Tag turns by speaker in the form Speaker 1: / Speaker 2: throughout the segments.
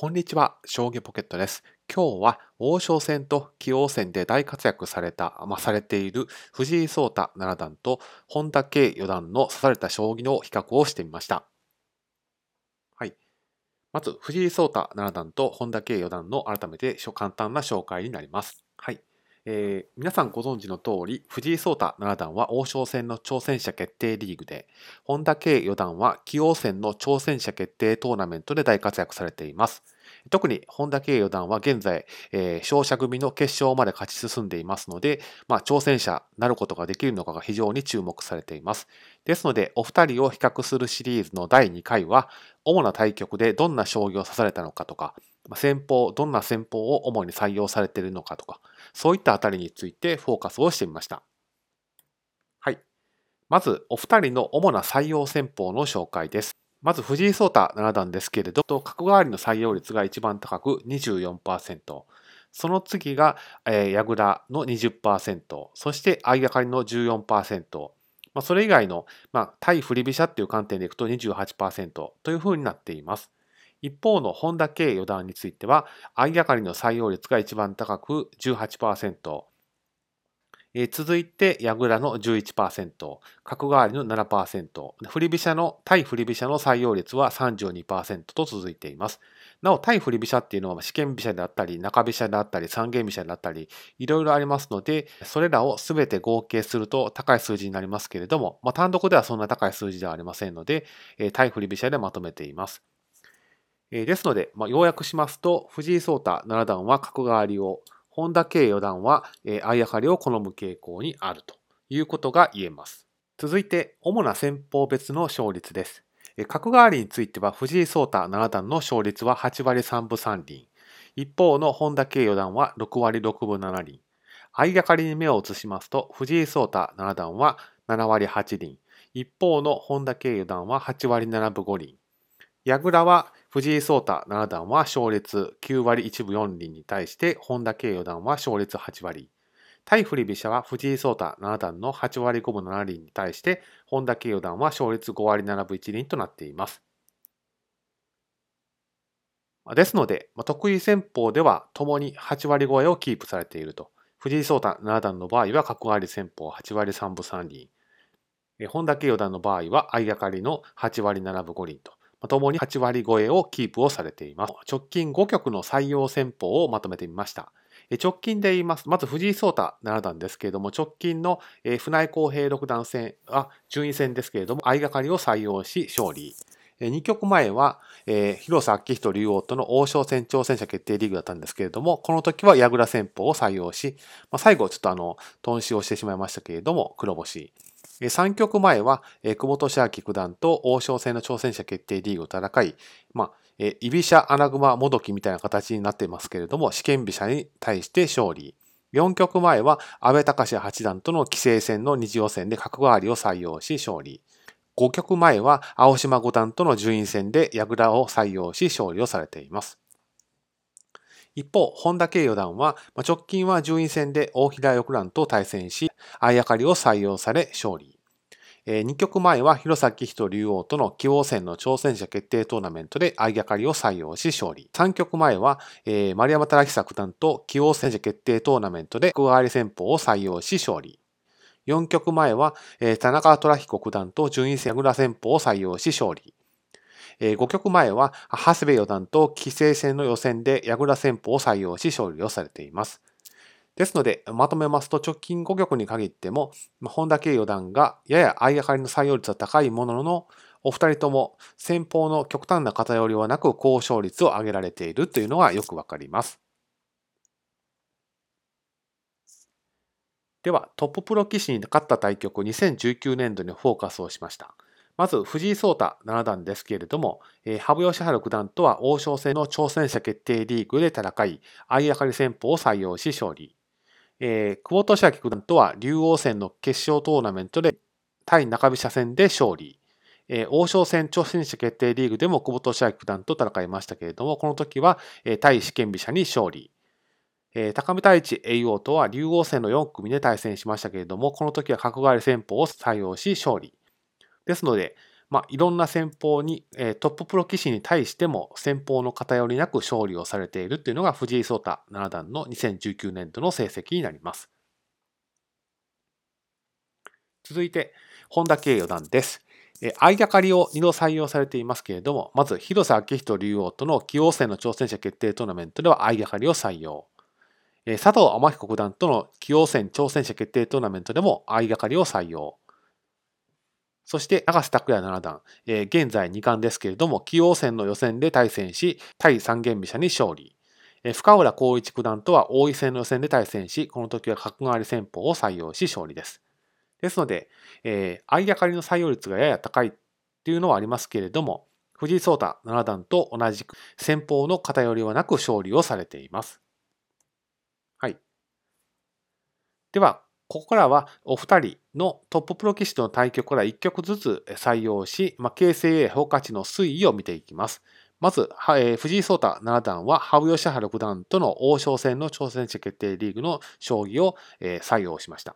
Speaker 1: こんにちは、将棋ポケットです。今日は王将戦と棋王戦で大活躍された、まあ、されている藤井聡太七段と本田圭四段の指された将棋の比較をしてみました。はい。まず、藤井聡太七段と本田圭四段の改めて簡単な紹介になります。はい。えー、皆さんご存知の通り、藤井聡太七段は王将戦の挑戦者決定リーグで、本田圭四段は棋王戦の挑戦者決定トーナメントで大活躍されています。特に本田圭四段は現在、えー、勝者組の決勝まで勝ち進んでいますので、まあ、挑戦者なることができるのかが非常に注目されています。ですので、お二人を比較するシリーズの第2回は、主な対局でどんな将棋を指されたのかとか、戦法、どんな戦法を主に採用されているのかとか、そういったあたりについてフォーカスをしてみました。はい。まず、お二人の主な採用戦法の紹介です。まず、藤井聡太七段ですけれど、角換わりの採用率が一番高く24%。その次が、えー、矢倉の20%、そして相掛かりの14%、まあ、それ以外の、まあ、対振り飛車っていう観点でいくと28%というふうになっています。一方の本田圭四段については、相掛かりの採用率が一番高く18%、えー、続いて、矢倉の11%、角換わりの7%、振り飛車の、対振り飛車の採用率は32%と続いています。なお、対振り飛車っていうのは試験飛車であったり、中飛車であったり、三間飛車であったり、いろいろありますので、それらをすべて合計すると高い数字になりますけれども、まあ、単独ではそんな高い数字ではありませんので、対振り飛車でまとめています。ですので、まあ、要約しますと、藤井聡太七段は角換わりを、本田圭四段は相掛かりを好む傾向にあるということが言えます。続いて、主な戦法別の勝率です。角換わりについては、藤井聡太七段の勝率は8割3分3厘。一方の本田圭四段は6割6分7厘。相掛かりに目を移しますと、藤井聡太七段は7割8厘。一方の本田圭四段は8割7分5厘。矢倉は藤井聡太七段は勝率9割1分4厘に対して本田圭四段は勝率8割。対振り飛車は藤井聡太七段の8割5分7厘に対して本田圭四段は勝率5割7分1厘となっています。ですので、得意戦法では共に8割超えをキープされていると。藤井聡太七段の場合は角換わり戦法8割3分3厘。本田圭四段の場合は相掛かりの8割7分5厘と。ともに8割超えをキープをされています。直近5局の採用戦法をまとめてみました。直近で言います。まず藤井聡太七段ですけれども、直近の船井公平六段戦は順位戦ですけれども、相掛かりを採用し勝利。2局前は、えー、広瀬明人竜王との王将戦挑戦者決定リーグだったんですけれども、この時は矢倉戦法を採用し、まあ、最後ちょっとあの、頓死をしてしまいましたけれども、黒星。3局前は、久保利明九段と王将戦の挑戦者決定リーグを戦い、まあ、居飛車穴熊もどきみたいな形になっていますけれども、試験飛車に対して勝利。4局前は安倍隆八段との棋聖戦の二次予選で角換わりを採用し勝利。5局前は青島五段との順位戦で矢倉を採用し勝利をされています。一方、本田圭四段は、直近は順位戦で大平六段と対戦し、相掛かりを採用され勝利。2局前は弘前人竜王との棋王戦の挑戦者決定トーナメントで相掛かりを採用し勝利。3局前は、丸山忠久九段と棋王戦者決定トーナメントで角換わり戦法を採用し勝利。4局前は、田中虎彦九段と順位戦矢倉戦法を採用し勝利。5局前は、長谷部四段と棋聖戦の予選で矢倉戦法を採用し勝利をされています。ですので、まとめますと直近5局に限っても、本田圭四段がやや相掛かりの採用率は高いものの、お二人とも先方の極端な偏りはなく高勝率を上げられているというのがよくわかります。では、トッププロ棋士に勝った対局2019年度にフォーカスをしました。まず藤井聡太七段ですけれども、えー、羽生善治九段とは王将戦の挑戦者決定リーグで戦い、相掛かり戦法を採用し勝利。えー、久保利明九段とは竜王戦の決勝トーナメントで対中飛車戦で勝利。えー、王将戦挑戦者決定リーグでも久保利明九段と戦いましたけれども、この時は、えー、対試験飛車に勝利。えー、高見太一栄王とは竜王戦の4組で対戦しましたけれども、この時は角換わり戦法を採用し勝利。ですので、まあ、いろんな戦法に、えー、トッププロ棋士に対しても戦法の偏りなく勝利をされているというのが藤井聡太七段の2019年度の成績になります。続いて、本田圭四段です。相掛かりを2度採用されていますけれども、まず広瀬明人竜王との棋王戦の挑戦者決定トーナメントでは相掛かりを採用。佐藤天彦九段との棋王戦挑戦者決定トーナメントでも相掛かりを採用。そして永瀬拓也七段、えー、現在2冠ですけれども、棋王戦の予選で対戦し、対三間飛車に勝利。えー、深浦光一九段とは王位戦の予選で対戦し、この時は角換わり戦法を採用し勝利です。ですので、えー、相掛かりの採用率がやや高いっていうのはありますけれども、藤井聡太七段と同じく戦法の偏りはなく勝利をされています。はい。では、ここからはお二人のトッププロ棋士との対局から1局ずつ採用し、まあ、形成評価値の推移を見ていきます。まず、えー、藤井聡太七段は羽生善治九段との王将戦の挑戦者決定リーグの将棋を、えー、採用しました。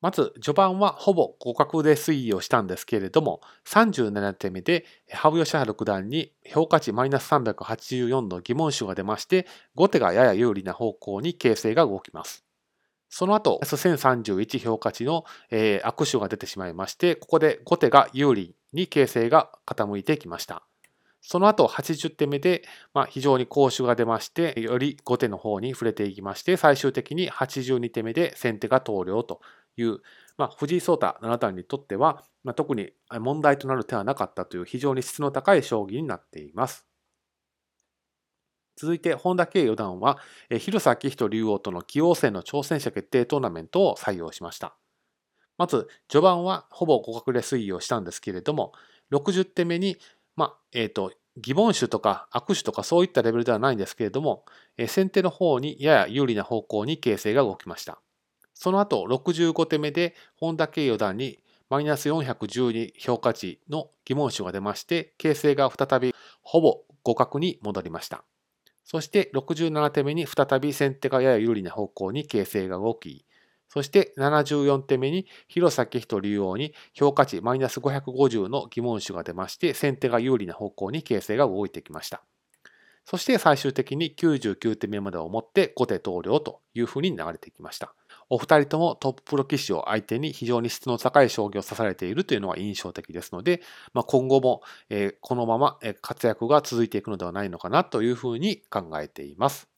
Speaker 1: まず、序盤はほぼ互角で推移をしたんですけれども、37手目で羽生善治九段に評価値マイナス384の疑問手が出まして、後手がやや有利な方向に形勢が動きます。その後、1031評価値の、えー、悪手が出てしまいまして、ここで後手が有利に形勢が傾いてきました。その後、80手目で、まあ、非常に攻守が出まして、より後手の方に触れていきまして、最終的に82手目で先手が投了という、まあ、藤井聡太七段にとっては、まあ、特に問題となる手はなかったという非常に質の高い将棋になっています。続いて、本田圭四段は、広瀬明人竜王との棋王戦の挑戦者決定トーナメントを採用しました。まず、序盤はほぼ互角で推移をしたんですけれども、60手目に、まあ、えっ、ー、と、疑問手とか悪手とかそういったレベルではないんですけれども、先手の方にやや有利な方向に形勢が動きました。その後、65手目で本田圭四段にマイナス412評価値の疑問手が出まして、形勢が再びほぼ互角に戻りました。そして67手目に再び先手がやや有利な方向に形勢が動き、そして74手目に広崎人竜王に評価値マイナス550の疑問手が出まして、先手が有利な方向に形勢が動いてきました。そして最終的に99手目までをもって後手投了というふうに流れてきました。お二人ともトッププロ棋士を相手に非常に質の高い将棋を指されているというのは印象的ですので、まあ、今後もこのまま活躍が続いていくのではないのかなというふうに考えています。